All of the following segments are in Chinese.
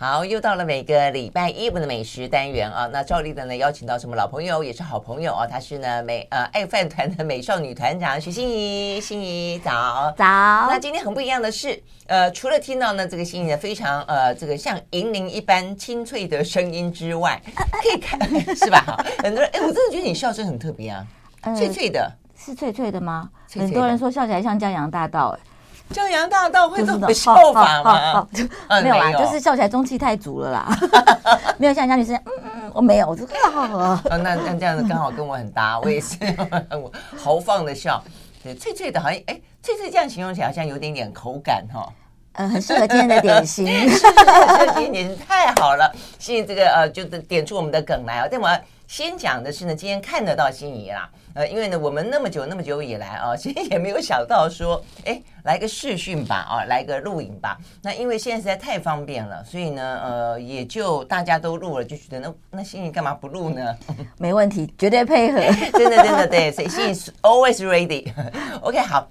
好，又到了每个礼拜一我们的美食单元啊。那照例的呢，邀请到什么老朋友，也是好朋友啊。她是呢美呃爱饭团的美少女团长许欣怡，欣怡早早。那今天很不一样的是，呃，除了听到呢这个心怡的非常呃这个像银铃一般清脆的声音之外，可以看是吧？哈，很多人 哎，我真的觉得你笑声很特别啊，脆脆的，是脆脆的吗？脆脆的很多人说笑起来像江洋大盗，哎。江洋大盗会这么笑法吗？没有啦，就是笑起来中气太足了啦。没有像江女士，嗯嗯，我没有，我就好啊。那那这样子刚好跟我很搭，我也是 豪放的笑，对，脆脆的，好像哎，脆脆这样形容起来好像有点点口感哈。嗯，很适合今天的点心，今天点心太好了。谢谢这个呃，就是点出我们的梗来啊。但我要先讲的是呢，今天看得到心仪啦。呃，因为呢，我们那么久那么久以来啊，其实也没有想到说，哎，来个视讯吧，啊，来个录影吧。那因为现在实在太方便了，所以呢，呃，也就大家都录了，就觉得那那心仪干嘛不录呢？没问题，绝对配合，真的真的对，所以心仪 always ready。OK，好。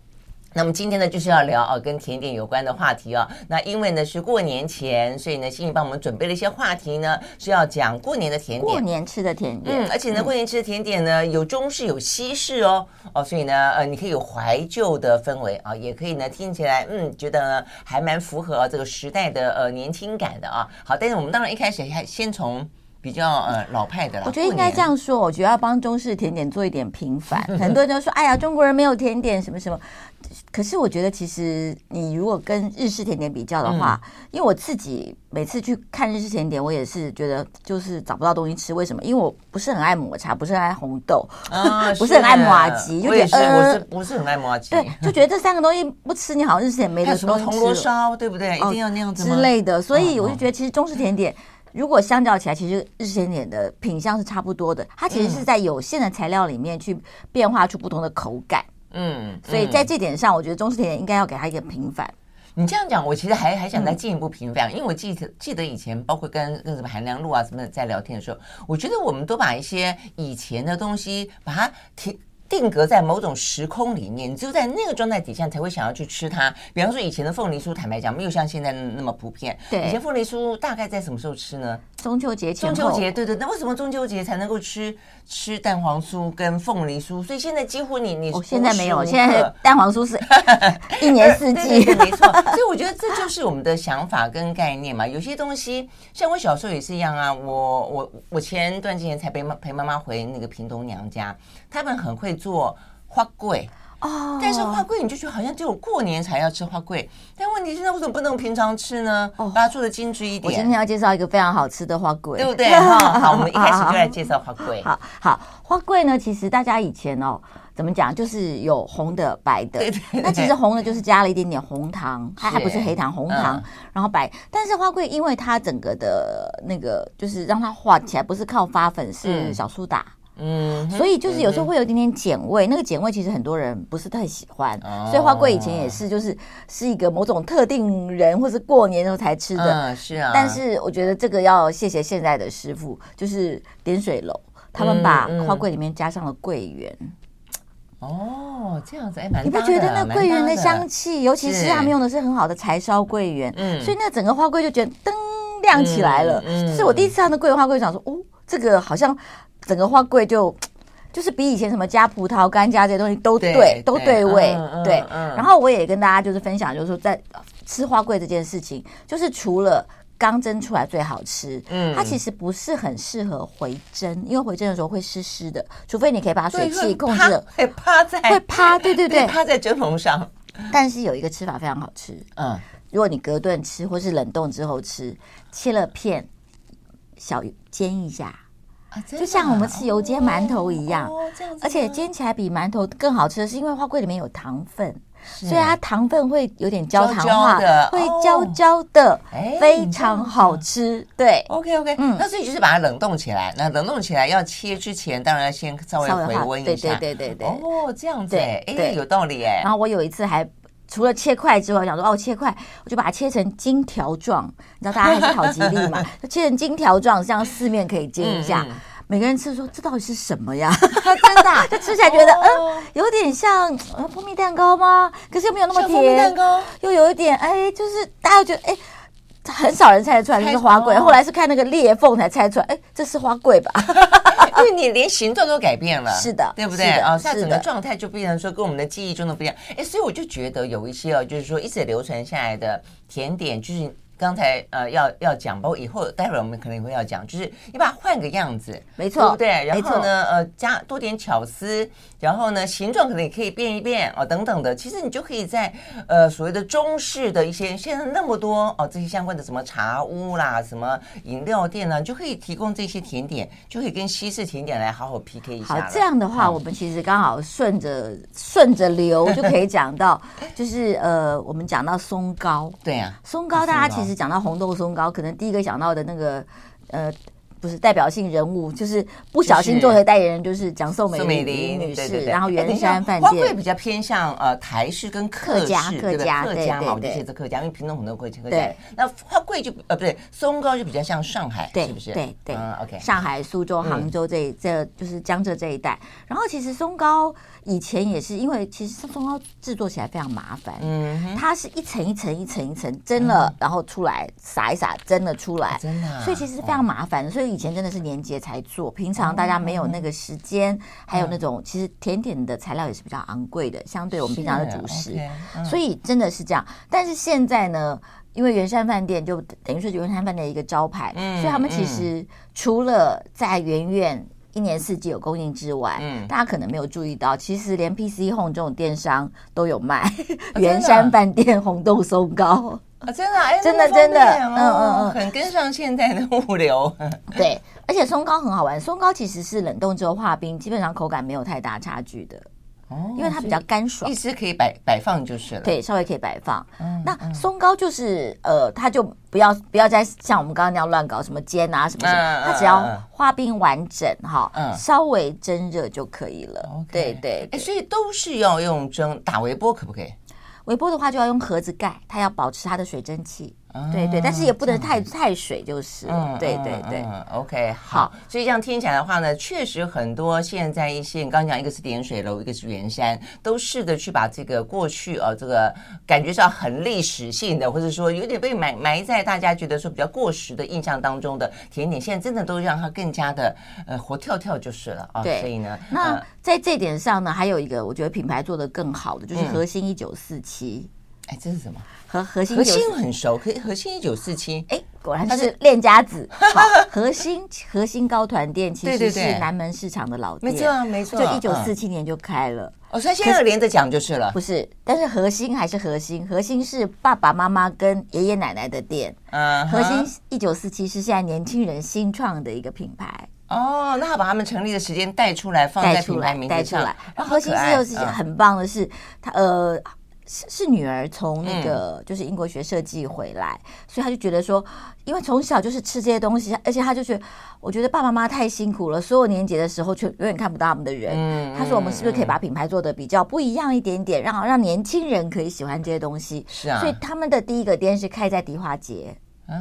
那么今天呢，就是要聊啊，跟甜点有关的话题啊。那因为呢是过年前，所以呢，欣怡帮我们准备了一些话题呢，是要讲过年的甜点，过年吃的甜点。嗯，而且呢，过年吃的甜点呢，有中式有西式哦。哦，所以呢，呃，你可以有怀旧的氛围啊，也可以呢听起来，嗯，觉得呢还蛮符合这个时代的呃年轻感的啊。好，但是我们当然一开始还先从。比较呃老派的啦，我觉得应该这样说。我觉得要帮中式甜点做一点平反。很多人都说：“哎呀，中国人没有甜点什么什么。”可是我觉得，其实你如果跟日式甜点比较的话，因为我自己每次去看日式甜点，我也是觉得就是找不到东西吃。为什么？因为我不是很爱抹茶，不是很爱红豆，不是很爱麻糬，就觉得我是不是很爱麻糬？对，就觉得这三个东西不吃，你好像日式甜点没得什么铜锣烧，对不对？一定要那样子之类的。所以我就觉得，其实中式甜点。如果相较起来，其实日式甜点的品相是差不多的。它其实是在有限的材料里面去变化出不同的口感。嗯，嗯，所以在这点上，我觉得中式甜点应该要给他一个平反。你这样讲，我其实还还想再进一步平反，因为我记得记得以前，包括跟跟什么韩良露啊什么的在聊天的时候，我觉得我们都把一些以前的东西把它提。定格在某种时空里面，你只有在那个状态底下才会想要去吃它。比方说，以前的凤梨酥，坦白讲，没有像现在那么普遍。对，以前凤梨酥大概在什么时候吃呢？中秋节前。中秋节，对对。那为什么中秋节才能够吃吃蛋黄酥跟凤梨酥？所以现在几乎你你、哦、现在没有，现在蛋黄酥是 一年四季，没错。所以我觉得这就是我们的想法跟概念嘛。有些东西，像我小时候也是一样啊。我我我前段时间才陪妈陪妈妈回那个屏东娘家，他们很会。做花桂哦，但是花桂你就觉得好像只有过年才要吃花桂，但问题是那为什么不能平常吃呢？哦，把它做的精致一点。我今天要介绍一个非常好吃的花桂，对不对？哈，好，我们一开始就来介绍花桂。好好，花桂呢，其实大家以前哦，怎么讲，就是有红的、白的。对对。那其实红的就是加了一点点红糖，它还不是黑糖，红糖，然后白。但是花桂因为它整个的那个，就是让它化起来不是靠发粉，是小苏打。嗯，所以就是有时候会有一点点碱味，嗯、那个碱味其实很多人不是太喜欢，哦、所以花桂以前也是就是是一个某种特定人或是过年的时候才吃的，嗯、是啊。但是我觉得这个要谢谢现在的师傅，就是点水楼，他们把花桂里面加上了桂圆。哦，这样子哎，蛮你不觉得那桂圆的香气，尤其是他们用的是很好的柴烧桂圆，嗯，所以那整个花柜就觉得灯亮起来了。嗯，是我第一次看到桂圆花桂，想说哦，这个好像。整个花柜就 就是比以前什么加葡萄干加这些东西都对，对都对味，对。对嗯嗯、然后我也跟大家就是分享，就是说在吃花柜这件事情，就是除了刚蒸出来最好吃，嗯，它其实不是很适合回蒸，因为回蒸的时候会湿湿的，除非你可以把水汽控制了，会趴在会趴，对对对，趴在蒸笼上。但是有一个吃法非常好吃，嗯，如果你隔顿吃或是冷冻之后吃，切了片小煎一下。就像我们吃油煎馒头一样，而且煎起来比馒头更好吃的是，因为花粿里面有糖分，所以它糖分会有点焦糖化，会焦焦的，非常好吃。对，OK OK，嗯，那所以就是把它冷冻起来。那冷冻起来要切之前，当然要先稍微回温一下。对对对对哦，这样子，哎，有道理哎。然后我有一次还。除了切块之外，我想说哦，切块，我就把它切成金条状。你知道大家还是好吉利嘛？就切成金条状，这样四面可以煎一下。嗯嗯、每个人吃说这到底是什么呀？真的、啊，就吃起来觉得嗯、呃，有点像呃蜂蜜蛋糕吗？可是又没有那么甜。蜂蜜蛋糕又有一点哎，就是大家觉得哎。很少人猜得出来这是花桂，后来是看那个裂缝才猜出来，哎，这是花桂吧？因为你连形状都改变了，是的，对不对啊？它整个状态就变成说跟我们的记忆中的不一样。哎，所以我就觉得有一些哦，就是说一直流传下来的甜点，就是。刚才呃要要讲，包括以后待会儿我们可能也会要讲，就是你把它换个样子，没错，对不对？然后呢，呃，加多点巧思，然后呢，形状可能也可以变一变哦，等等的。其实你就可以在呃所谓的中式的一些现在那么多哦这些相关的什么茶屋啦、什么饮料店呢，你就可以提供这些甜点，就可以跟西式甜点来好好 PK 一下。好，这样的话，我们其实刚好顺着 顺着流就可以讲到，就是呃，我们讲到松糕，对啊，松糕大家其实。讲到红豆松糕，可能第一个想到的那个，呃。不是代表性人物，就是不小心做的代言人，就是讲宋美龄女士，然后圆山饭店。花桂比较偏向呃台式跟客家，客家客家嘛，我就写着客家，因为屏东很多客家。对，那花桂就呃不对，松糕就比较像上海，是不是？对对，OK。上海、苏州、杭州这这就是江浙这一带。然后其实松糕以前也是，因为其实松糕制作起来非常麻烦，嗯，它是一层一层一层一层蒸了，然后出来撒一撒，蒸了出来，真的，所以其实是非常麻烦的，所以。以前真的是年节才做，平常大家没有那个时间，嗯、还有那种其实甜点的材料也是比较昂贵的，相对我们平常的主食。所以真的是这样。但是现在呢，因为圆山饭店就等于说圆山饭店的一个招牌，嗯、所以他们其实除了在圆院一年四季有供应之外，嗯、大家可能没有注意到，其实连 PC Home 这种电商都有卖圆山饭店红豆松糕。啊，真的，哎，真的，真的，嗯嗯嗯，很跟上现在的物流。对，而且松糕很好玩，松糕其实是冷冻之后化冰，基本上口感没有太大差距的。哦，因为它比较干爽，一直可以摆摆放就是了。对，稍微可以摆放。那松糕就是呃，它就不要不要再像我们刚刚那样乱搞什么煎啊什么什么，它只要化冰完整哈，稍微蒸热就可以了。对对，哎，所以都是要用蒸打微波，可不可以？微波的话就要用盒子盖，它要保持它的水蒸气。对对，但是也不能太太水，就是对对对。OK，好，所以这样听起来的话呢，确实很多现在一些，你刚刚讲一个是点水楼，一个是圆山，都试着去把这个过去啊，这个感觉上很历史性的，或者说有点被埋埋在大家觉得说比较过时的印象当中的甜点，现在真的都让它更加的呃活跳跳就是了啊。对，所以呢，那在这点上呢，还有一个我觉得品牌做的更好的，就是核心一九四七。哎，这是什么？和核心核心很熟，可以核心一九四七。哎，果然他是练家子。好，核心核心高团店其实是南门市场的老店，没错没错，就一九四七年就开了。哦，所以现在连着讲就是了。不是，但是核心还是核心，核心是爸爸妈妈跟爷爷奶奶的店。嗯，核心一九四七是现在年轻人新创的一个品牌。哦，那他把他们成立的时间带出来，放在品牌名字上。然后核心是又是很棒的是，他呃。是是女儿从那个就是英国学设计回来，嗯、所以他就觉得说，因为从小就是吃这些东西，而且他就觉得，我觉得爸爸妈妈太辛苦了，所有年节的时候却永远看不到他们的人。嗯、他说，我们是不是可以把品牌做的比较不一样一点点，让让年轻人可以喜欢这些东西？是啊，所以他们的第一个店是开在迪化街啊，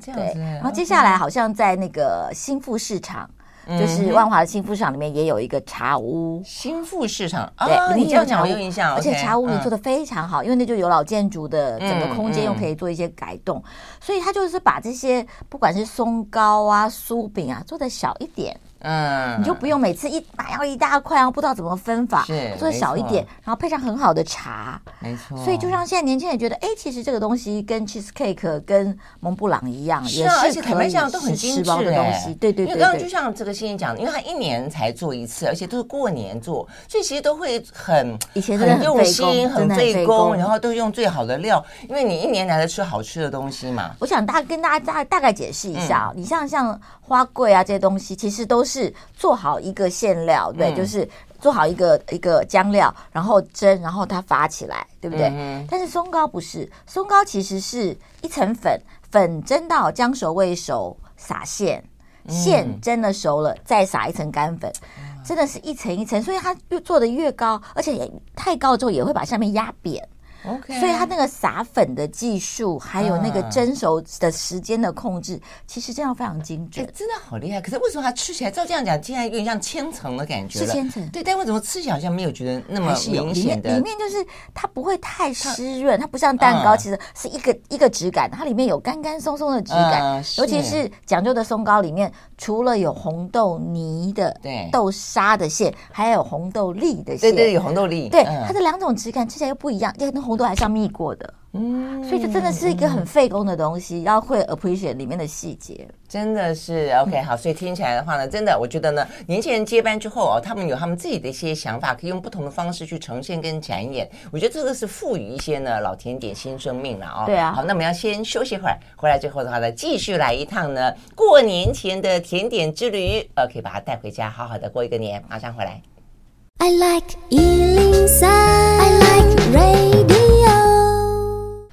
这样子。然后接下来好像在那个新富市场。就是万华的新富市场里面也有一个茶屋，新富市场对，你这样讲我有印象，而且茶屋你做的非常好，因为那就有老建筑的整个空间，又可以做一些改动，所以他就是把这些不管是松糕啊、酥饼啊做的小一点。嗯，你就不用每次一买要一大块，然后不知道怎么分法，是做小一点，然后配上很好的茶，没错。所以就像现在年轻人觉得，哎，其实这个东西跟 cheesecake 跟蒙布朗一样，也是而且台面上都很精致的东西。对对对，因为刚刚就像这个欣欣讲的，因为他一年才做一次，而且都是过年做，所以其实都会很以前很用心、很费工，然后都用最好的料，因为你一年来得吃好吃的东西嘛。我想大跟大家大大概解释一下，你像像花桂啊这些东西，其实都是。是做好一个馅料，对，嗯、就是做好一个一个酱料，然后蒸，然后它发起来，对不对？嗯、但是松糕不是，松糕其实是一层粉，粉蒸到将熟未熟，撒馅，馅蒸了熟了，再撒一层干粉，嗯、真的是一层一层，所以它越做的越高，而且也太高之后也会把下面压扁。OK，所以它那个撒粉的技术，还有那个蒸熟的时间的控制，其实这样非常精准，真的好厉害。可是为什么它吃起来照这样讲，竟然有点像千层的感觉？是千层，对，但为什么吃起来好像没有觉得那么明显的？里面就是它不会太湿润，它不像蛋糕，其实是一个一个质感，它里面有干干松松的质感，尤其是讲究的松糕里面，除了有红豆泥的豆沙的馅，还有红豆粒的馅，对对，有红豆粒，对它的两种质感吃起来又不一样，因为那红豆还是要蜜过的。嗯，所以这真的是一个很费工的东西，要会 appreciate 里面的细节，真的是 OK 好。所以听起来的话呢，真的我觉得呢，年轻人接班之后哦，他们有他们自己的一些想法，可以用不同的方式去呈现跟展演。我觉得这个是赋予一些呢老甜点新生命了哦。对啊。好，那我们要先休息会儿，回来之后的话呢，继续来一趟呢过年前的甜点之旅，呃，可以把它带回家，好好的过一个年。马上回来。I like 103, I like radio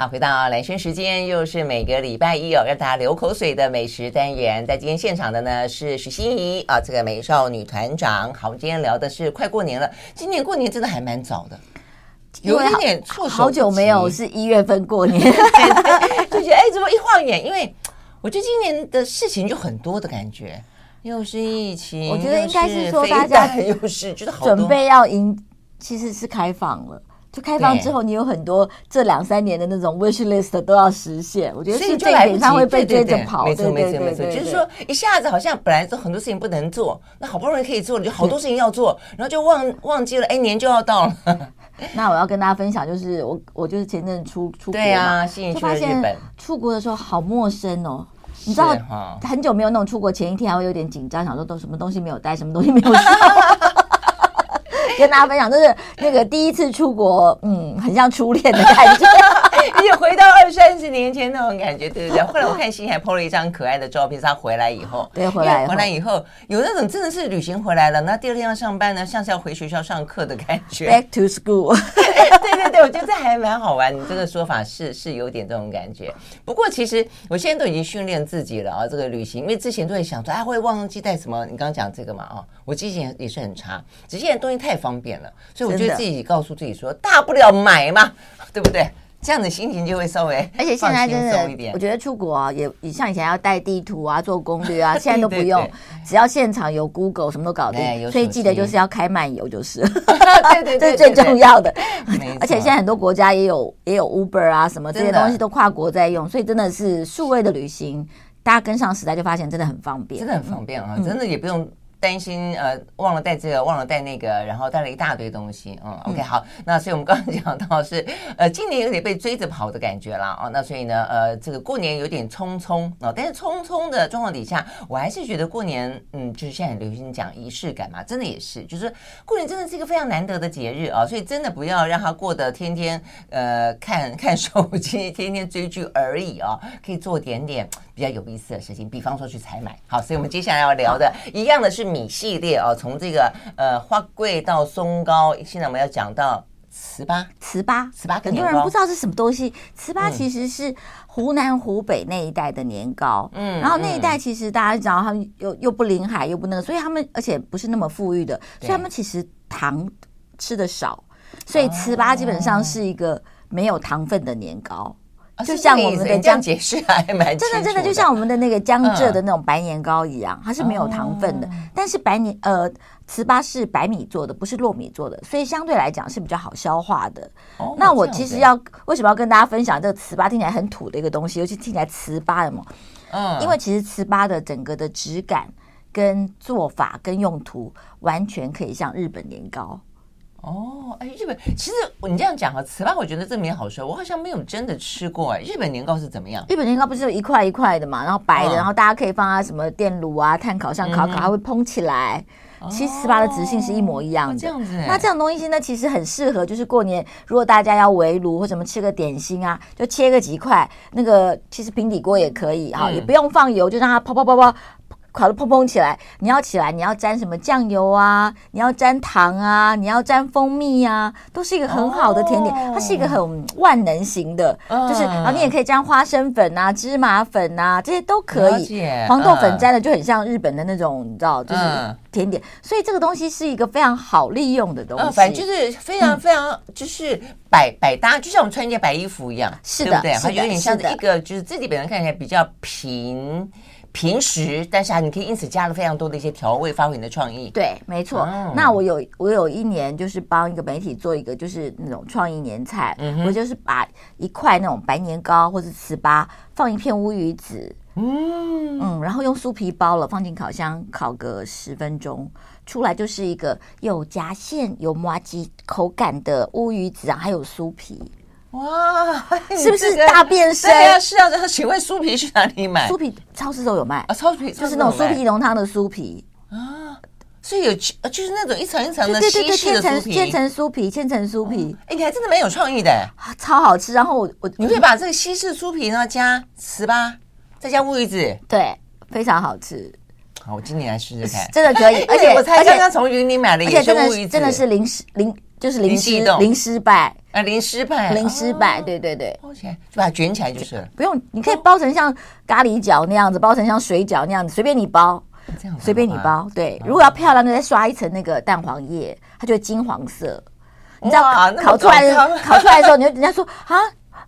好，回到蓝轩时间，又是每个礼拜一哦，让大家流口水的美食单元。在今天现场的呢是许心怡啊，这个美少女团长。好，我们今天聊的是快过年了，今年过年真的还蛮早的，有一点点措手。好久没有是一月份过年，就觉得哎，怎么一晃眼？因为我觉得今年的事情就很多的感觉，又是疫情，我觉得应该是说大家 又是觉得好准备要迎，其实是开放了。就开放之后，你有很多这两三年的那种 wish list 都要实现。我觉得是这一点上会被追着跑。没错，没错，没错。就是说，一下子好像本来都很多事情不能做，那好不容易可以做了，就好多事情要做，然后就忘忘记了，哎，年就要到了。那我要跟大家分享，就是我我就是前阵出出国嘛，就发现出国的时候好陌生哦。你知道，很久没有那种出国前一天还会有点紧张，想说都什么东西没有带，什么东西没有带。跟大家分享，就是那个第一次出国，嗯，很像初恋的感觉，回到二三十年前那种感觉，对不对？后来我看心怡还 po 了一张可爱的照片，是他回来以后，对，回来回来以后有那种真的是旅行回来了，那第二天要上班呢，像是要回学校上课的感觉，Back to school。对对对，我觉得这还蛮好玩。你这个说法是是有点这种感觉。不过其实我现在都已经训练自己了啊，这个旅行，因为之前都会想说，啊，会忘记带什么？你刚刚讲这个嘛，啊，我记性也是很差，只是现在东西太方便了，所以我觉得自己告诉自己说，大不了买嘛，对不对？这样的心情就会稍微，而且现在真的，我觉得出国啊，也也像以前要带地图啊、做攻略啊，现在都不用，只要现场有 Google，什么都搞定。所以记得就是要开漫游，就是，对 对，这是最重要的。而且现在很多国家也有也有 Uber 啊，什么这些东西都跨国在用，所以真的是数位的旅行，大家跟上时代就发现真的很方便，真的很方便啊，真的也不用。担心呃忘了带这个忘了带那个，然后带了一大堆东西，嗯，OK 好，那所以我们刚刚讲到是呃今年有点被追着跑的感觉啦。哦，那所以呢呃这个过年有点匆匆啊，哦，但是匆匆的状况底下，我还是觉得过年嗯就是现在很流行讲仪式感嘛，真的也是，就是过年真的是一个非常难得的节日啊，哦，所以真的不要让它过得天天呃看看手机，天天追剧而已啊，哦，可以做点点比较有意思的事情，比方说去采买。好，所以我们接下来要聊的一样的是。米系列哦，从这个呃花桂到松糕，现在我们要讲到糍粑，糍粑，糍粑，很多人不知道是什么东西。糍粑其实是湖南、湖北那一带的年糕，嗯，然后那一带其实大家知道，他们又又不临海，又不那个，所以他们而且不是那么富裕的，所以他们其实糖吃的少，所以糍粑基本上是一个没有糖分的年糕。就像我们的江解释还蛮真的真的就像我们的那个江浙的那种白年糕一样，它是没有糖分的。但是白年呃糍粑是白米做的，不是糯米做的，所以相对来讲是比较好消化的。那我其实要为什么要跟大家分享这个糍粑听起来很土的一个东西，尤其听起来糍粑的嘛？嗯，因为其实糍粑的整个的质感跟做法跟用途完全可以像日本年糕。哦，哎，日本其实你这样讲哈，糍粑我觉得这名好熟，我好像没有真的吃过哎。日本年糕是怎么样？日本年糕不是有一块一块的嘛，然后白的，哦、然后大家可以放在什么电炉啊、炭烤上烤烤，它、嗯、会蓬起来。其实糍粑的直性是一模一样的。哦、这样子，那这种东西呢，其实很适合，就是过年如果大家要围炉或什么吃个点心啊，就切个几块，那个其实平底锅也可以哈，嗯、也不用放油，就让它泡泡泡泡。烤的砰砰起来，你要起来，你要沾什么酱油啊？你要沾糖啊？你要沾蜂蜜啊？都是一个很好的甜点，哦、它是一个很万能型的，嗯、就是然后你也可以沾花生粉啊、芝麻粉啊，这些都可以。黄豆粉沾的就很像日本的那种，你知道，就是甜点。嗯、所以这个东西是一个非常好利用的东西，嗯、反正就是非常非常就是百百搭，就像我们穿一件白衣服一样，是的，对不对？它有点像一个，就是自己本身看起来比较平。平时，但是啊，你可以因此加了非常多的一些调味，发挥你的创意。对，没错。哦、那我有我有一年就是帮一个媒体做一个就是那种创意年菜，嗯、我就是把一块那种白年糕或者糍粑放一片乌鱼子，嗯嗯，然后用酥皮包了，放进烤箱烤个十分钟，出来就是一个有夹馅有麻糬口感的乌鱼子啊，还有酥皮。哇，是不是大变身？对啊，是啊。然后请问酥皮去哪里买？酥皮超市都有卖啊，超市就是那种酥皮浓汤的酥皮啊，所以有就是那种一层一层的西式的酥皮，千层酥皮，千层酥皮。哎，你还真的蛮有创意的，超好吃。然后我我你可以把这个西式酥皮呢加糍粑，再加乌鱼子，对，非常好吃。好，我今年来试试看，真的可以。而且我才刚刚从云林买了野生乌鱼子，真的是零食零，就是零失零失败。啊，零失败，零失败，对对对，包起来就把它卷起来就是了。不用，你可以包成像咖喱饺那样子，包成像水饺那样子，随便你包，这样随便你包。对，如果要漂亮，就再刷一层那个蛋黄液，它就会金黄色。你知道烤出来，烤出来的时候，你就人家说啊，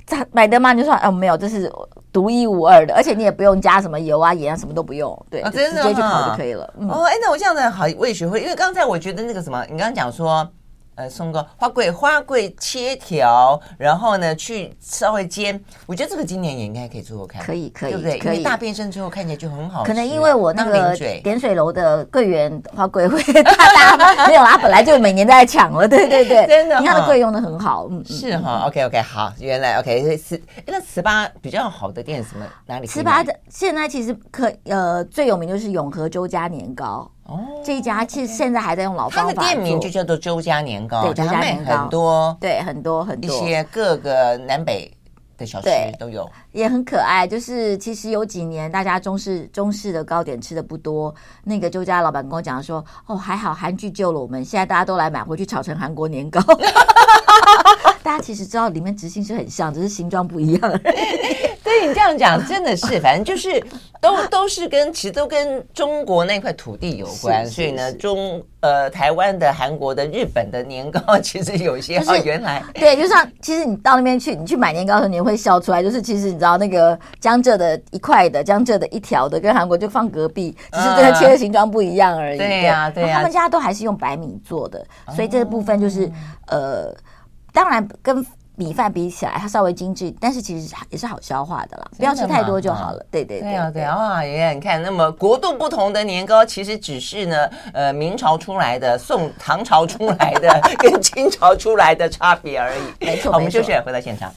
咋买的吗？你就说哦，没有，这是独一无二的，而且你也不用加什么油啊、盐啊，什么都不用，对，直接去烤就可以了。哦，哎，那我这样子好，我也学会，因为刚才我觉得那个什么，你刚刚讲说。呃，松糕花桂，花桂切条，然后呢去稍微煎。我觉得这个今年也应该可以做做看，可以，可以，对不对？可以。大变身之后看起来就很好。可能因为我那个点水楼的桂圆花桂会大大没有啊，本来就每年都在抢了，对对对，真的。你看的桂用的很好，嗯，是哈。OK OK，好，原来 OK 糍，那糍粑比较好的店什么哪里？糍粑的现在其实可呃最有名就是永和周家年糕。哦，这一家其实现在还在用老方法，它的店名就叫做周家年糕，对，周家年糕很多，对，很多很多一些各个南北的小吃都有，也很可爱。就是其实有几年大家中式中式的糕点吃的不多，那个周家老板跟我讲说，哦，还好韩剧救了我们，现在大家都来买回去炒成韩国年糕。大家其实知道里面执行是很像，只是形状不一样。对你这样讲真的是，反正就是都都是跟其实都跟中国那块土地有关，所以呢，中呃台湾的、韩国的、日本的年糕 其实有些哦，原来对，就像其实你到那边去，你去买年糕的时候，你会笑出来，就是其实你知道那个江浙的一块的、江浙的一条的，跟韩国就放隔壁，只是这个切的形状不一样而已。对呀，对呀，他们家都还是用白米做的，所以这个部分就是呃。当然，跟米饭比起来，它稍微精致，但是其实也是好消化的啦。不要吃太多就好了。对对对，对啊！哇，你看，那么国度不同的年糕，其实只是呢，呃，明朝出来的、宋唐朝出来的 跟清朝出来的差别而已。没错，好，我们休息，回到现场。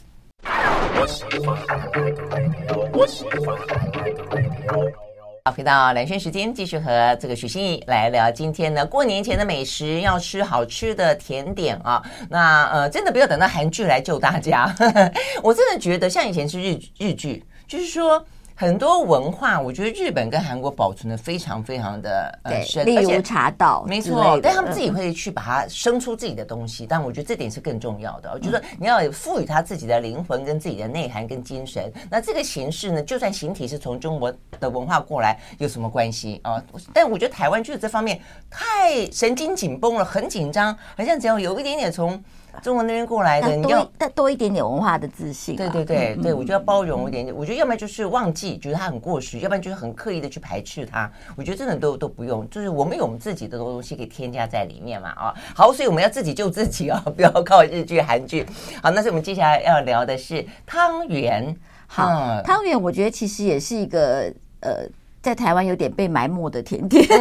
好，回到蓝轩时间，继续和这个许心怡来聊今天呢，过年前的美食，要吃好吃的甜点啊。那呃，真的不要等到韩剧来救大家。我真的觉得像以前是日日剧，就是说。很多文化，我觉得日本跟韩国保存的非常非常的呃深，例如茶道，没错，但他们自己会去把它生出自己的东西，但我觉得这点是更重要的。我觉得你要赋予它自己的灵魂跟自己的内涵跟精神。那这个形式呢，就算形体是从中国的文化过来，有什么关系啊？但我觉得台湾就是这方面太神经紧绷了，很紧张，好像只要有一点点从。中国那边过来的，你要再多一点点文化的自信。对对对对，我觉得要包容一点点。我觉得要么就是忘记，觉得它很过时；要不然就是很刻意的去排斥它。我觉得真的都都不用，就是我们有我们自己的东西可以添加在里面嘛啊。好，所以我们要自己救自己啊，不要靠日剧、韩剧。好，那是我们接下来要聊的是汤圆。好，汤圆我觉得其实也是一个呃，在台湾有点被埋没的甜点。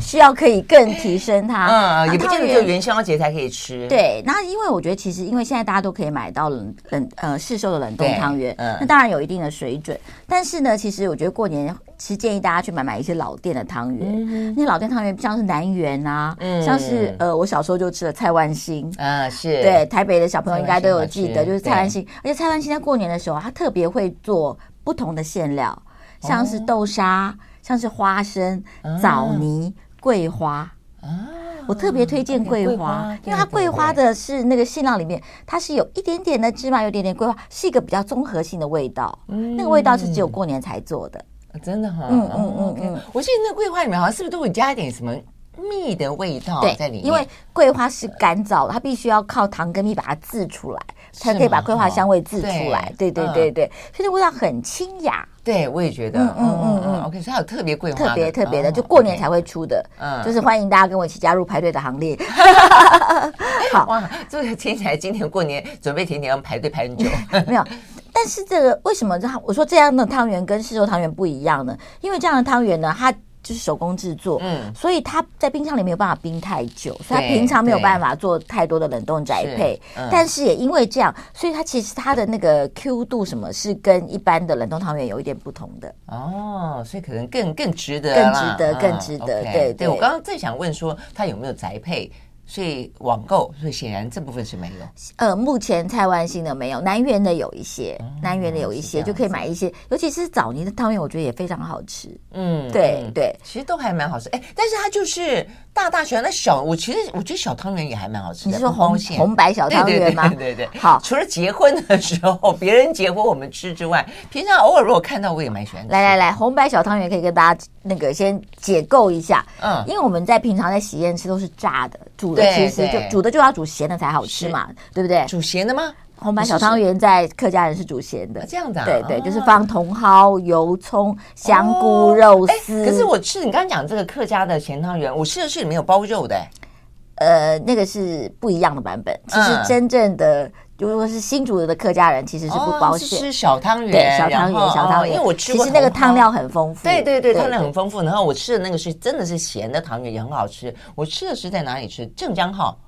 需要可以更提升它，嗯，也不见得只有元宵节才可以吃。对，那因为我觉得其实因为现在大家都可以买到冷冷呃市售的冷冻汤圆，嗯，那当然有一定的水准。但是呢，其实我觉得过年其实建议大家去买买一些老店的汤圆，嗯，那老店汤圆像是南园啊，嗯，像是呃我小时候就吃了蔡万兴，啊是，对，台北的小朋友应该都有记得，就是蔡万兴，而且蔡万兴在过年的时候他特别会做不同的馅料。像是豆沙，像是花生、枣泥、桂花。啊我特别推荐桂花，因为它桂花的是那个馅料里面，它是有一点点的芝麻，有点点桂花，是一个比较综合性的味道。嗯那个味道是只有过年才做的，真的哈。嗯嗯嗯嗯，我记得那桂花里面好像是不是都会加一点什么？蜜的味道在里面，因为桂花是干燥的，它必须要靠糖跟蜜把它制出来，才可以把桂花香味制出来。对对对对，所以味道很清雅。对，我也觉得，嗯嗯嗯 OK，所以它有特别桂花，特别特别的，就过年才会出的。嗯，就是欢迎大家跟我一起加入排队的行列。好哇，这个听起来今年过年准备甜点要排队排很久。没有，但是这个为什么这我说这样的汤圆跟市售汤圆不一样呢？因为这样的汤圆呢，它。就是手工制作，嗯，所以它在冰箱里没有办法冰太久，所以它平常没有办法做太多的冷冻宅配。嗯、但是也因为这样，所以它其实它的那个 Q 度什么是跟一般的冷冻汤圆有一点不同的。哦，所以可能更更值得，更值得，更值得。对，对，我刚刚正想问说，它有没有宅配？所以网购，所以显然这部分是没有。呃，目前菜湾新的没有，南园的有一些，嗯、南园的有一些就可以买一些，尤其是枣泥的汤圆，我觉得也非常好吃。嗯，对对，其实都还蛮好吃。哎，但是它就是大大小小，那小我其实我觉得小汤圆也还蛮好吃的。你是说红红白小汤圆吗？对对对，好。除了结婚的时候，别人结婚我们吃之外，平常偶尔如果看到，我也蛮喜欢吃。来来来，红白小汤圆可以跟大家那个先解构一下。嗯，因为我们在平常在喜宴吃都是炸的，煮的。其实就煮的就要煮咸的才好吃嘛，对不对？煮咸的吗？红白小汤圆在客家人是煮咸的，这样子啊？对对，就是放茼蒿、油葱、香菇、肉丝。可是我吃你刚刚讲这个客家的咸汤圆，我吃的是里面有包肉的。呃，那个是不一样的版本。其实真正的如果是新竹的客家人，其实是不包馅，吃小汤圆，对，小汤圆，小汤圆。因为我吃过，其实那个汤料很丰富。对对对，汤料很丰富。然后我吃的那个是真的是咸的汤圆，也很好吃。我吃的是在哪里吃？镇江号。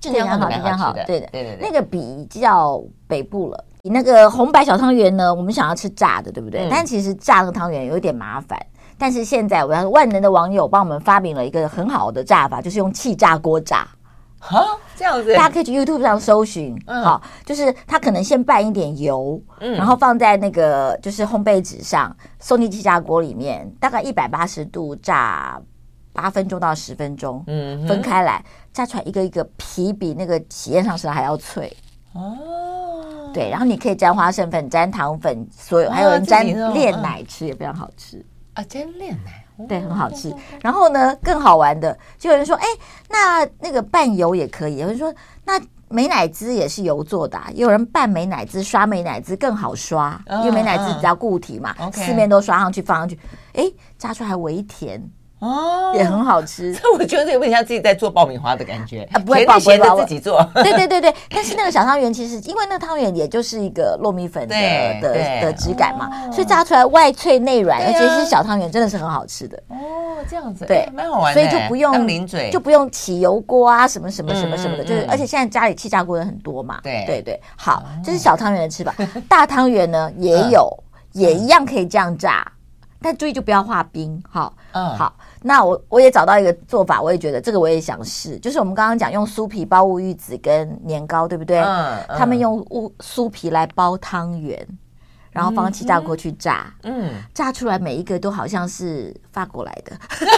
镇江好，镇江号，对的，对对对，那个比较北部了。你那个红白小汤圆呢？我们想要吃炸的，对不对？但其实炸那个汤圆有一点麻烦。但是现在，我要万能的网友帮我们发明了一个很好的炸法，就是用气炸锅炸。哈，这样子，大家可以去 YouTube 上搜寻。好，就是他可能先拌一点油，然后放在那个就是烘焙纸上，送进气炸锅里面，大概一百八十度炸。八分钟到十分钟，嗯，分开来炸出来一个一个皮比那个体验上吃的还要脆。哦。对，然后你可以沾花生粉、沾糖粉，所有还有人沾炼奶吃也非常好吃。啊，沾炼奶，对，很好吃。然后呢，更好玩的，就有人说，哎，那那个拌油也可以。有人说，那美乃滋也是油做的，也有人拌美乃滋，刷美乃滋更好刷，因为美乃滋比较固体嘛，四面都刷上去，放上去，哎，炸出来微甜。哦，也很好吃。这我觉得有点像自己在做爆米花的感觉啊，不会爆咸的自己做。对对对对，但是那个小汤圆其实，因为那个汤圆也就是一个糯米粉的的的质感嘛，所以炸出来外脆内软，而且是小汤圆，真的是很好吃的。哦，这样子，对，蛮好玩。所以就不用零嘴，就不用起油锅啊，什么什么什么什么的，就是而且现在家里气炸锅的很多嘛。对对对，好，这是小汤圆的吃法。大汤圆呢也有，也一样可以这样炸，但注意就不要化冰。好，嗯，好。那我我也找到一个做法，我也觉得这个我也想试，就是我们刚刚讲用酥皮包乌鱼子跟年糕，对不对？嗯。嗯，他们用乌酥皮来包汤圆，然后放气炸锅去炸。嗯。炸出来每一个都好像是法国来的。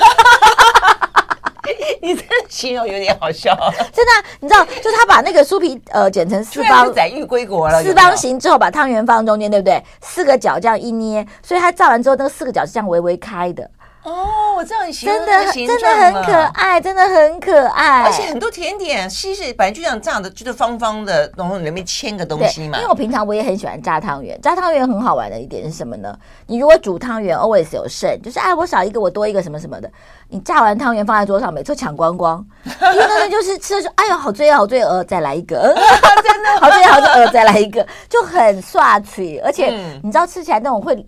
你这形容有点好笑。真的，你知道，就他把那个酥皮呃剪成四方，载誉归国了。四方形之后，把汤圆放中间，对不对？四个角这样一捏，所以它炸完之后，那个四个角是这样微微开的。哦，我知道你形容真的真的很可爱，真的很可爱。而且很多甜点，西式本来就这样炸的，就是方方的，然后里面嵌个东西嘛。因为我平常我也很喜欢炸汤圆，炸汤圆很好玩的一点是什么呢？你如果煮汤圆 always 有剩，就是哎我少一个我多一个什么什么的，你炸完汤圆放在桌上，每次抢光光，因为那就是吃的时候，哎呦好罪恶好罪恶，再来一个，真 的好罪恶好罪恶，再来一个，就很刷嘴，而且你知道吃起来那种会。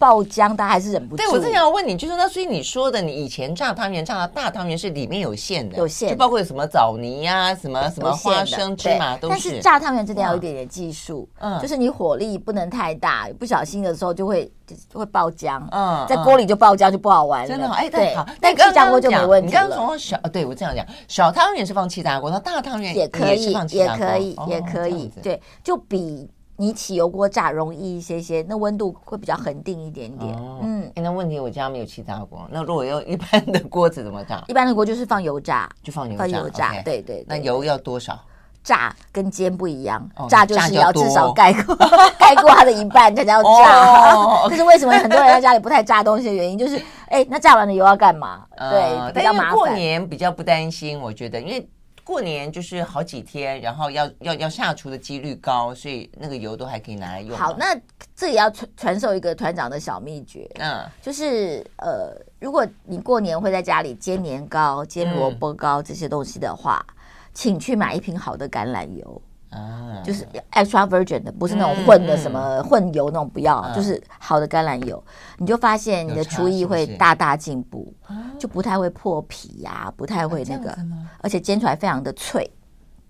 爆浆，他还是忍不住。对，我正想要问你，就是那所以你说的，你以前炸汤圆炸的大汤圆是里面有馅的，有馅，就包括什么枣泥呀、什么什么花生、芝麻都是。但是炸汤圆真的要有一点点技术，嗯，就是你火力不能太大，不小心的时候就会会爆浆，嗯，在锅里就爆浆就不好玩了。真的好，哎，对，好，但气炸锅就没问题。你刚刚从小，对我这样讲，小汤圆是放气炸锅，那大汤圆也可以，也可以，也可以，对，就比。你起油锅炸容易一些些，那温度会比较恒定一点点。哦、嗯、欸，那问题我家没有气炸锅，那如果用一般的锅子怎么炸？一般的锅就是放油炸，就放油炸。放油炸，okay 对，对对。那油要多少？炸跟煎不一样，哦、炸就是要至少盖过 盖过它的一半才叫炸。哦、这是为什么很多人在家里不太炸东西的原因，就是哎，那炸完的油要干嘛？呃、对，比较麻烦。过年比较不担心，我觉得，因为过年就是好几天，然后要要要下厨的几率高，所以那个油都还可以拿来用。好，那这也要传传授一个团长的小秘诀，嗯，就是呃，如果你过年会在家里煎年糕、煎萝卜糕这些东西的话。嗯请去买一瓶好的橄榄油啊，就是 extra virgin 的，不是那种混的什么混油那种，不要，就是好的橄榄油，你就发现你的厨艺会大大进步，就不太会破皮呀，不太会那个，而且煎出来非常的脆。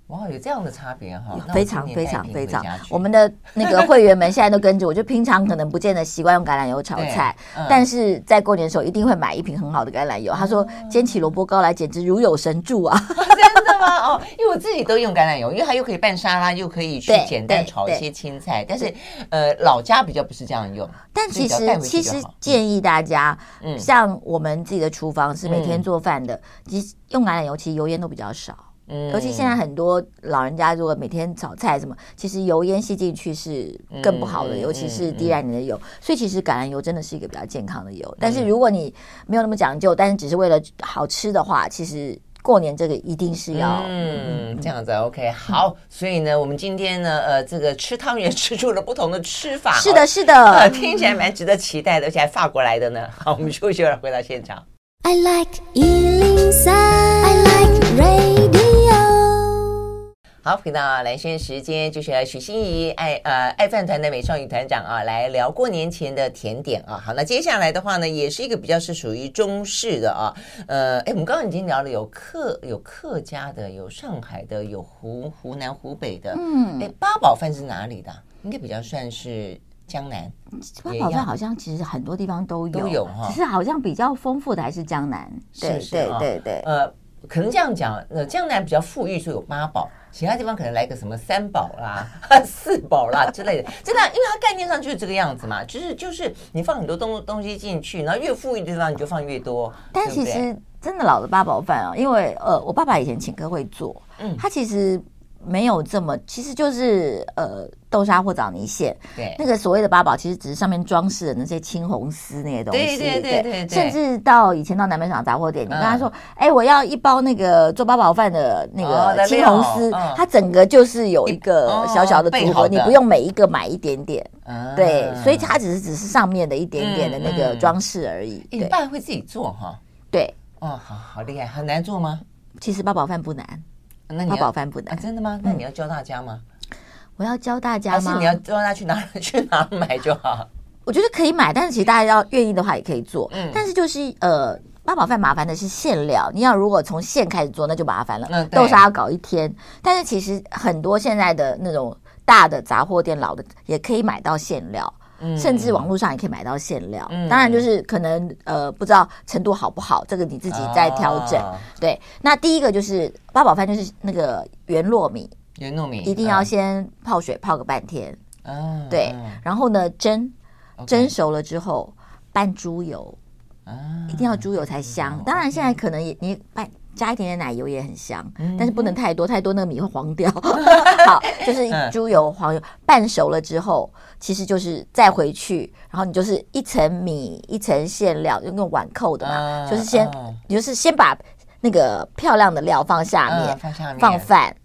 哇，有这样的差别哈！非常非常非常，我们的那个会员们现在都跟着我，就平常可能不见得习惯用橄榄油炒菜，但是在过年的时候一定会买一瓶很好的橄榄油。他说煎起萝卜糕来简直如有神助啊！真的吗？哦，因为我自己都用橄榄油，因为它又可以拌沙拉，又可以去简单炒一些青菜。但是呃，老家比较不是这样用。但其实其实建议大家，像我们自己的厨房是每天做饭的，其实用橄榄油其实油烟都比较少。嗯尤其现在很多老人家如果每天炒菜什么，其实油烟吸进去是更不好的，尤其是低燃的油。所以其实橄榄油真的是一个比较健康的油。但是如果你没有那么讲究，但是只是为了好吃的话，其实过年这个一定是要嗯这样子。OK，好，所以呢，我们今天呢，呃，这个吃汤圆吃出了不同的吃法。是的，是的，听起来蛮值得期待的，而且还法国来的呢。好，我们休息会儿回到现场。I like 103, I like radio 好，回到蓝轩时间，就是许心怡爱呃爱饭团的美少女团长啊，来聊过年前的甜点啊。好，那接下来的话呢，也是一个比较是属于中式的啊。呃，哎，我们刚刚已经聊了有客有客家的，有上海的，有湖湖南湖北的。嗯，哎，八宝饭是哪里的？应该比较算是江南。八宝饭好像其实很多地方都有，都有哈。只是好像比较丰富的还是江南。对是是对对对。呃，可能这样讲，那，江南比较富裕，所以有八宝。其他地方可能来个什么三宝啦、四宝啦之类的，真的，因为它概念上就是这个样子嘛，就是就是你放很多东东西进去，然后越富裕的地方你就放越多。但其实真的老的八宝饭啊，因为呃，我爸爸以前请客会做，嗯，他其实。没有这么，其实就是呃豆沙或枣泥馅。对，那个所谓的八宝，其实只是上面装饰的那些青红丝那些东西。对对对。甚至到以前到南门厂杂货店，嗯、你跟他说：“哎，我要一包那个做八宝饭的那个青红丝。哦”它整个就是有一个小小的组合，你不用每一个买一点点。嗯、对，所以它只是只是上面的一点点的那个装饰而已。你爸会自己做哈？对。哦，好好厉害，很难做吗？其实八宝饭不难。那你八宝饭不难、啊，真的吗？那你要教大家吗？我要教大家吗？还是你要教大家去哪去哪买就好？我觉得可以买，但是其实大家要愿意的话也可以做。嗯，但是就是呃，八宝饭麻烦的是馅料，你要如果从馅开始做，那就麻烦了。嗯，豆沙要搞一天，但是其实很多现在的那种大的杂货店、老的也可以买到馅料。甚至网络上也可以买到馅料，嗯、当然就是可能呃不知道程度好不好，这个你自己再调整。哦、对，那第一个就是八宝饭，就是那个圆糯米，圆糯米一定要先泡水泡个半天。嗯、对，然后呢蒸，蒸熟了之后拌猪油，嗯、一定要猪油才香。嗯、当然现在可能也你拌。加一点点奶油也很香，但是不能太多，太多那个米会黄掉。好，就是猪油、黄油拌熟了之后，其实就是再回去，然后你就是一层米一层馅料，用碗扣的嘛，就是先，你就是先把那个漂亮的料放下面，放饭，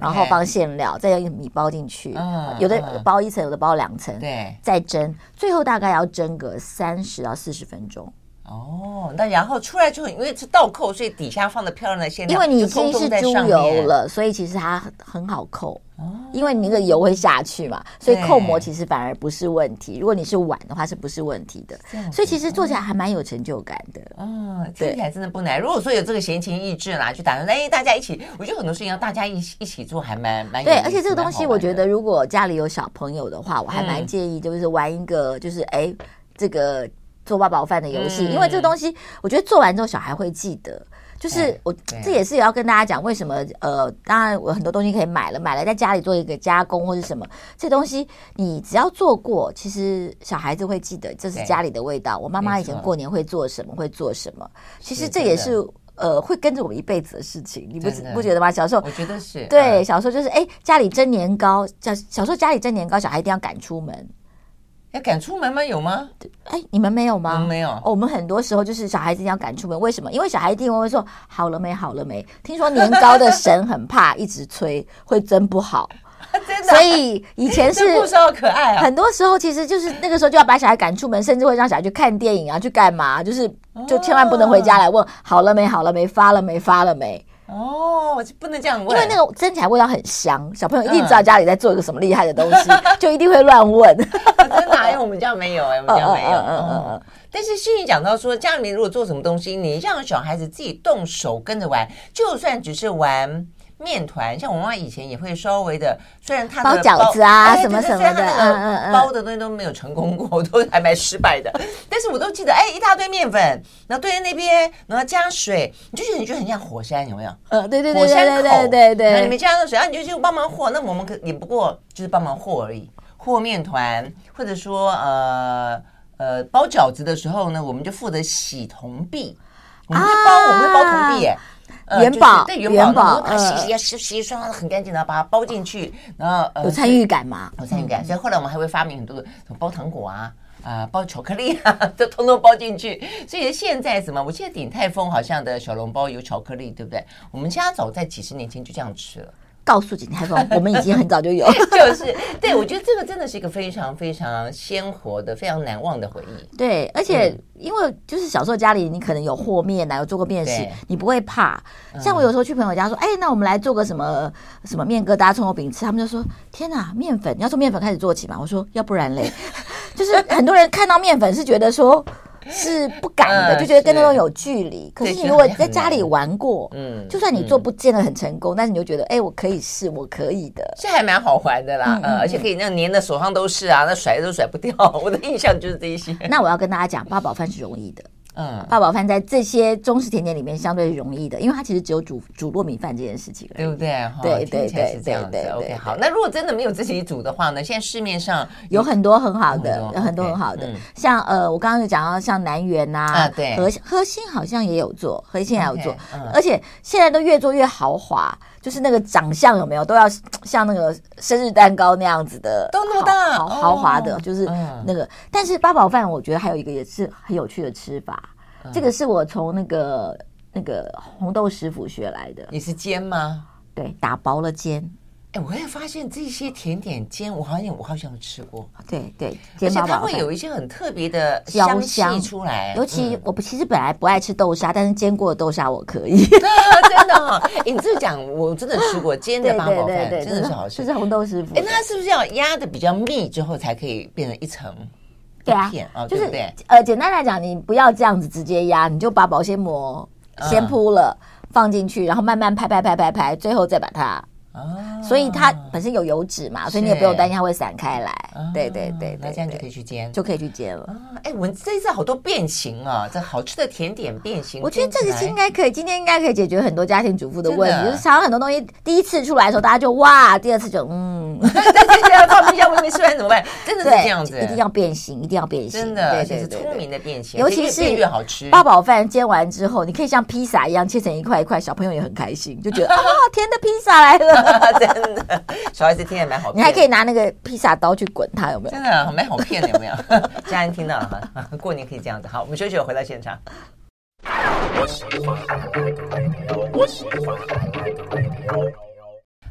然后放馅料，再用米包进去，有的包一层，有的包两层，对，再蒸，最后大概要蒸个三十到四十分钟。哦，那然后出来之后，因为是倒扣，所以底下放的漂亮的馅料，因为你已经是猪油了，所以其实它很好扣。哦，因为你那个油会下去嘛，所以扣膜其实反而不是问题。如果你是碗的话，是不是问题的？所以其实做起来还蛮有成就感的。嗯，听起来真的不难。如果说有这个闲情逸致啦，去打算哎大家一起，我觉得很多事情要大家一起一起做，还蛮蛮对。而且这个东西，我觉得如果家里有小朋友的话，我还蛮建议就是玩一个，就是哎这个。做八宝饭的游戏，嗯、因为这个东西我觉得做完之后小孩会记得。就是我这也是也要跟大家讲，为什么呃，当然我很多东西可以买了，买了在家里做一个加工或者什么，这东西你只要做过，其实小孩子会记得这是家里的味道。我妈妈以前过年会做什么，会做什么，其实这也是呃会跟着我们一辈子的事情，你不不觉得吗？小时候我觉得是对，小时候就是哎家里蒸年糕，小小时候家里蒸年糕，小孩一定要赶出门。要赶出门吗？有吗？哎，你们没有吗？没有。哦，我们很多时候就是小孩子要赶出门，为什么？因为小孩一定会说好了没，好了没。听说年糕的神很怕一直催，会蒸不好。真的。所以以前是故事好可爱啊。很多时候其实就是那个时候就要把小孩赶出门，甚至会让小孩去看电影啊，去干嘛？就是就千万不能回家来问好了没，好了没，发了没，发了没。哦，不能这样问，因为那个蒸起来味道很香，小朋友一定知道家里在做一个什么厉害的东西，嗯、就一定会乱问。真的？因为我们家没有哎，我们家没有。嗯嗯嗯嗯。但是欣怡讲到说，家里面如果做什么东西，你让小孩子自己动手跟着玩，就算只是玩。面团，像我妈妈以前也会稍微的，虽然她的包饺子啊什么什么的，嗯包的东西都没有成功过，都还蛮失败的。但是我都记得，哎，一大堆面粉，然后堆在那边，然后加水，你就觉得你觉得很像火山，有没有？呃，对对对，火山口，对对对，里面加了水，然后你就去帮忙和。那我们可也不过就是帮忙和而已，和面团，或者说呃呃包饺子的时候呢，我们就负责洗铜币，我们会包，我们会包铜币，哎。元宝，对元宝，它洗洗啊洗洗刷刷的很干净，然后把它包进去，然后有参与感嘛？有参与感。所以后来我们还会发明很多的包糖果啊，啊包巧克力啊，都通通包进去。所以现在什么？我记得鼎泰丰好像的小笼包有巧克力，对不对？我们家早在几十年前就这样吃了。告诉景泰丰，我们已经很早就有，就是对，我觉得这个真的是一个非常非常鲜活的、非常难忘的回忆。对，而且因为就是小时候家里你可能有和面啊，有做过面食，你不会怕。像我有时候去朋友家说，哎，那我们来做个什么什么面疙瘩、葱油饼吃，他们就说：天哪，面粉，你要从面粉开始做起嘛？我说要不然嘞，就是很多人看到面粉是觉得说。是不敢的，就觉得跟那种有距离。可是你如果在家里玩过，嗯，就算你做不见得很成功，但是你就觉得，哎，我可以试，我可以的，这还蛮好玩的啦，呃，而且可以那样粘的手上都是啊，那甩都甩不掉。我的印象就是这一些。那我要跟大家讲，八宝饭是容易的。嗯，八宝饭在这些中式甜点里面相对容易的，因为它其实只有煮煮糯米饭这件事情，对不对？对对对是这样子。OK，好。那如果真的没有自己煮的话呢？现在市面上有很多很好的，有很多很好的，像呃，我刚刚就讲到像南园呐，对，和和欣好像也有做，和欣也有做，而且现在都越做越豪华，就是那个长相有没有都要 像那个生日蛋糕那样子的，都那么大，豪豪华的，就是那个。但是八宝饭，我觉得还有一个也是很有趣的吃法。这个是我从那个那个红豆师傅学来的。你是煎吗？对，打薄了煎。哎，我也发现这些甜点煎，我好像我好像吃过。对对，而且它会有一些很特别的香气出来。尤其我其实本来不爱吃豆沙，但是煎过的豆沙我可以。真的哈，你这讲我真的吃过煎的八宝饭，真的是好吃。就是红豆师傅。哎，那是不是要压的比较密之后才可以变成一层？对啊，就是呃，简单来讲，你不要这样子直接压，你就把保鲜膜先铺了，放进去，然后慢慢拍拍拍拍拍，最后再把它。哦，所以它本身有油脂嘛，所以你也不用担心它会散开来。对对对，那这样就可以去煎，就可以去煎了。哎，我们这一次好多变形啊，这好吃的甜点变形。我觉得这个是应该可以，今天应该可以解决很多家庭主妇的问题，就是常常很多东西第一次出来的时候，大家就哇，第二次就嗯，对对对，放冰箱我没吃完怎么办？真的是这样子，一定要变形，一定要变形，真的，而且是聪明的变形，尤其是越越好吃。八宝饭煎完之后，你可以像披萨一样切成一块一块，小朋友也很开心，就觉得 啊，甜的披萨来了，真的。小孩子听也蛮好，你还可以拿那个披萨刀去滚它，有没有？真的蛮好骗的，有没有？家人听到了哈，过年可以这样子。好，我们休息，我回到现场。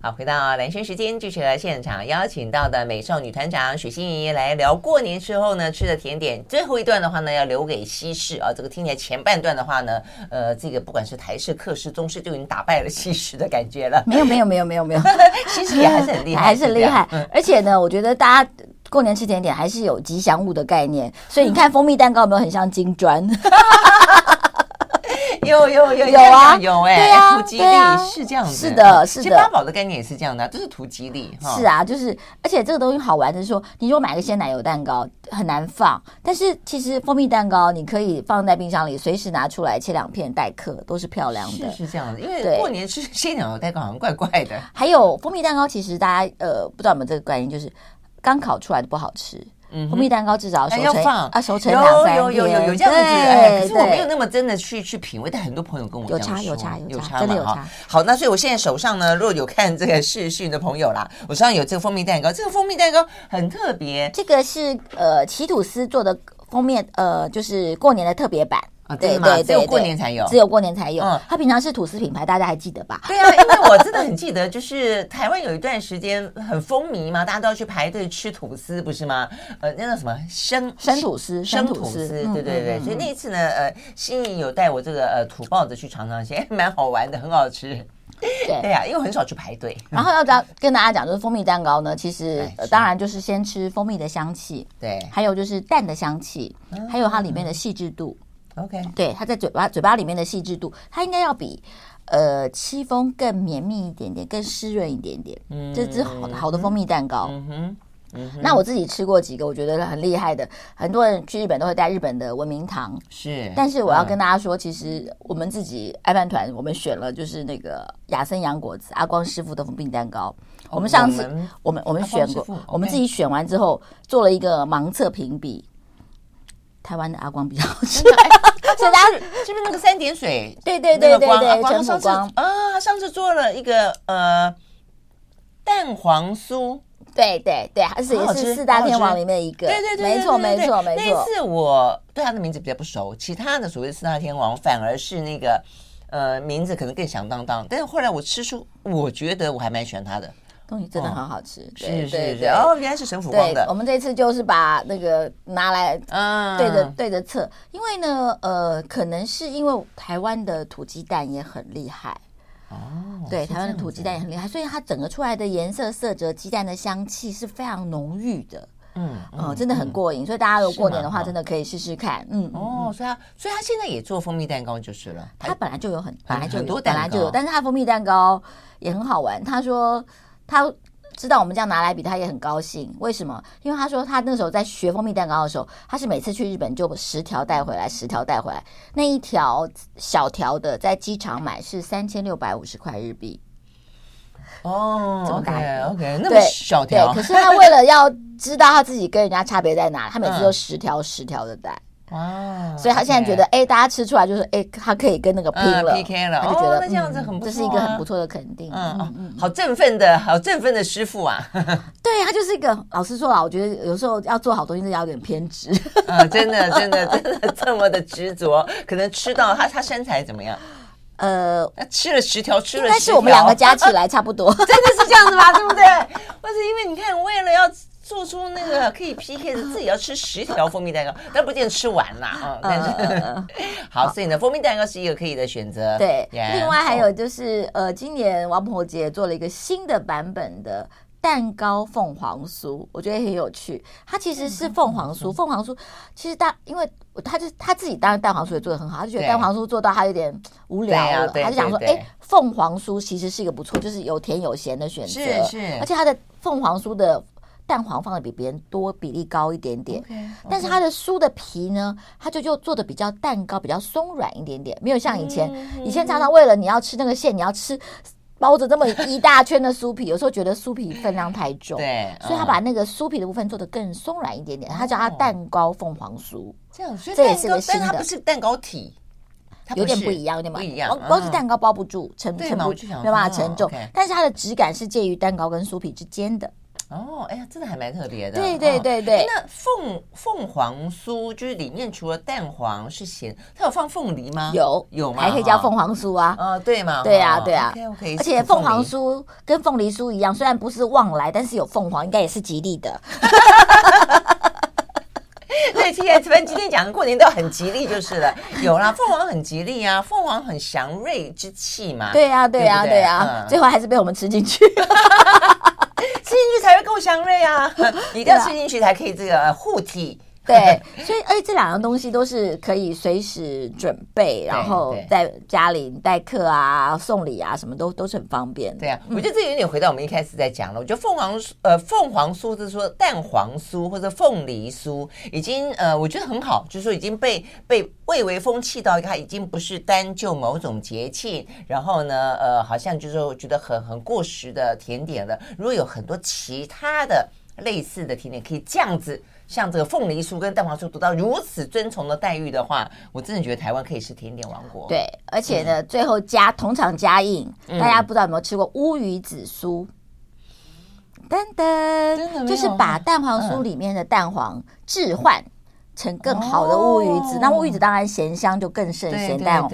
好，回到兰萱时间，继续来现场邀请到的美少女团长许欣怡来聊过年之后呢吃的甜点。最后一段的话呢，要留给西式啊。这个听起来前半段的话呢，呃，这个不管是台式、客式、中式，就已经打败了西式的感觉了。没有，没有，没有，没有，没有，西式也还是很厉害，还是很厉害。而且呢，我觉得大家过年吃甜点还是有吉祥物的概念，所以你看蜂蜜蛋糕有没有很像金砖？有有有有啊，有哎，对啊，图吉利是这样子，是的，是的。其实八宝的概念也是这样的，都是图吉利哈。是啊，就是，而且这个东西好玩的是说，你如果买个鲜奶油蛋糕很难放，但是其实蜂蜜蛋糕你可以放在冰箱里，随时拿出来切两片待客，都是漂亮的。是是这样的，因为过年吃鲜奶油蛋糕好像怪怪的。还有蜂蜜蛋糕，其实大家呃不知道有没有这个概念，就是刚烤出来的不好吃。蜂蜜蛋糕至少熟成啊，熟成两三天。有有有有有这样子，哎，可是我没有那么真的去去品味，但很多朋友跟我讲有差有差有差，真的有差。好，那所以我现在手上呢，如果有看这个视讯的朋友啦，我手上有这个蜂蜜蛋糕，这个蜂蜜蛋糕很特别，这个是呃奇吐司做的蜂蜜，呃，就是过年的特别版。啊，对对对，只有过年才有，只有过年才有。嗯，它平常是吐司品牌，大家还记得吧？对啊，因为我真的很记得，就是台湾有一段时间很风靡嘛，大家都要去排队吃吐司，不是吗？呃，那叫什么生生吐司，生吐司，对对对。所以那一次呢，呃，心仪有带我这个呃土包子去尝尝鲜，蛮好玩的，很好吃。对对呀，因为很少去排队。然后要讲跟大家讲，就是蜂蜜蛋糕呢，其实当然就是先吃蜂蜜的香气，对，还有就是蛋的香气，还有它里面的细致度。OK，对，它在嘴巴嘴巴里面的细致度，它应该要比呃戚风更绵密一点点，更湿润一点点。嗯，这是好的好的蜂蜜蛋糕。嗯哼，嗯哼。那我自己吃过几个，我觉得很厉害的。很多人去日本都会带日本的文明堂，是。但是我要跟大家说，其实我们自己爱饭团，我们选了就是那个雅森洋果子阿光师傅的蜂蜜蛋糕。我们上次我们我们选过，我们自己选完之后做了一个盲测评比。台湾的阿光比较好吃，所以大家是不是那个三点水？对对对对对，光上次啊，上次做了一个呃蛋黄酥，对对对，还是也是四大天王里面一个，对对对，没错没错没错。那次我对他的名字比较不熟，其他的所谓四大天王反而是那个呃名字可能更响当当，但是后来我吃出，我觉得我还蛮喜欢他的。东西真的很好吃，是是是，哦，原来是神府光的。我们这次就是把那个拿来，嗯，对着对着测，因为呢，呃，可能是因为台湾的土鸡蛋也很厉害，哦，对，台湾的土鸡蛋也很厉害，所以它整个出来的颜色、色泽、鸡蛋的香气是非常浓郁的，嗯嗯，真的很过瘾。所以大家如果过年的话，真的可以试试看，嗯，哦，所以他所以他现在也做蜂蜜蛋糕就是了，他本来就有很本来就有本来就有，但是他蜂蜜蛋糕也很好玩，他说。他知道我们这样拿来比，他也很高兴。为什么？因为他说他那时候在学蜂蜜蛋糕的时候，他是每次去日本就十条带回来，十条带回来。那一条小条的在机场买是三千六百五十块日币。哦，这么大，OK，那么小条。可是他为了要知道他自己跟人家差别在哪，他每次都十条十条的带。哇！所以他现在觉得，哎，大家吃出来就是，哎，他可以跟那个拼了，PK 了，他就觉得那这样子很不错，这是一个很不错的肯定。嗯嗯，好振奋的好振奋的师傅啊！对，他就是一个老实说啊，我觉得有时候要做好东西是要有点偏执啊，真的真的真的这么的执着，可能吃到他 他身材怎么样？呃，吃了十条，吃了十条，但是我们两个加起来差不多，真的是这样子吗？对不对？或是因为你看，为了要。做出那个可以 PK 的，自己要吃十条蜂蜜蛋糕，但不见得吃完啦啊！但是 好，所以呢，蜂蜜蛋糕是一个可以的选择。对，另外还有就是呃，今年王婆姐做了一个新的版本的蛋糕凤凰酥，我觉得很有趣。它其实是凤凰酥，凤凰酥其实大，因为他就他自己当然蛋黄酥也做的很好，他就觉得蛋黄酥做到他有点无聊了，他就想说，哎，凤凰酥其实是一个不错，就是有甜有咸的选择，是是，而且它的凤凰酥的。蛋黄放的比别人多，比例高一点点，okay, okay. 但是它的酥的皮呢，它就就做的比较蛋糕，比较松软一点点，没有像以前，嗯、以前常常为了你要吃那个馅，你要吃包着这么一大圈的酥皮，有时候觉得酥皮分量太重，对，所以他把那个酥皮的部分做的更松软一点点，他叫它蛋糕凤凰酥，这样，所以这也是个新的，但它不是蛋糕体，有点不一样，有点不一样，包包子蛋糕包不住，承承不，没办法承重，但是它的质感是介于蛋糕跟酥皮之间的。哦，哎呀，真的还蛮特别的。对对对对。那凤凤凰酥就是里面除了蛋黄是咸，它有放凤梨吗？有有吗？还可以叫凤凰酥啊。啊，对嘛？对啊对啊。而且凤凰酥跟凤梨酥一样，虽然不是旺来，但是有凤凰，应该也是吉利的。对，今天反正今天讲的过年都很吉利就是了。有啦，凤凰很吉利啊，凤凰很祥瑞之气嘛。对呀对呀对呀，最后还是被我们吃进去。吃进去才会够香瑞啊！一定要吃进去才可以这个护体 对，所以而且，这两样东西都是可以随时准备，然后在家里待客啊、送礼啊，什么都都是很方便。对啊，我觉得这有点回到我们一开始在讲了。我觉得凤凰呃凤凰酥，就是说蛋黄酥或者凤梨酥，已经呃我觉得很好，就是说已经被被蔚为风气到它已经不是单就某种节庆，然后呢呃好像就是说我觉得很很过时的甜点了。如果有很多其他的类似的甜点，可以这样子。像这个凤梨酥跟蛋黄酥得到如此尊崇的待遇的话，我真的觉得台湾可以是甜点王国。对，而且呢，嗯、最后加同场加印，大家不知道有没有吃过乌鱼子酥？噔噔，就是把蛋黄酥里面的蛋黄置换成更好的乌鱼子，哦、那乌鱼子当然咸香就更胜咸蛋黄，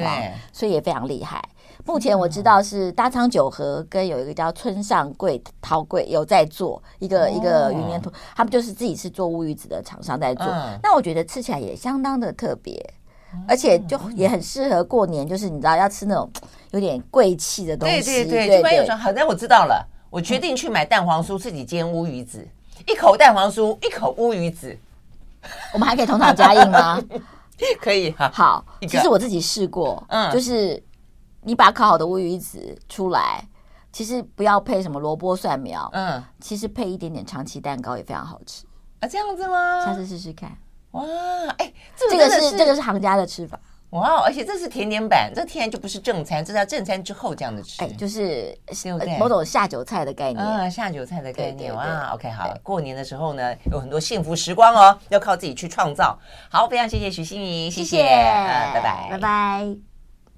所以也非常厉害。目前我知道是大仓九和跟有一个叫村上贵陶贵有在做一个、哦、一个云烟土，他们就是自己是做乌鱼子的厂商在做。嗯、那我觉得吃起来也相当的特别，嗯、而且就也很适合过年，就是你知道要吃那种有点贵气的东西。对对对，就有说。好，那我知道了，我决定去买蛋黄酥，自己煎乌鱼子，一口蛋黄酥，一口乌鱼子。我们还可以同场加映吗？可以。好，个其实我自己试过，嗯，就是。你把烤好的乌鱼子出来，其实不要配什么萝卜蒜苗，嗯，其实配一点点长崎蛋糕也非常好吃啊，这样子吗？下次试试看。哇，哎，这个、这个是这个是行家的吃法。哇，而且这是甜点版，这天然就不是正餐，这是要正餐之后这样的吃，哎，就是某种下酒菜的概念啊，下酒菜的概念哇。OK，好，过年的时候呢，有很多幸福时光哦，要靠自己去创造。好，非常谢谢徐心怡，谢谢，拜拜，拜拜。